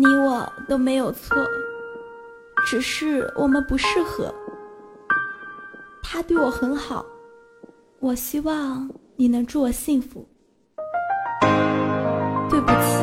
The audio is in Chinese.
你我都没有错，只是我们不适合。他对我很好，我希望你能祝我幸福。对不起。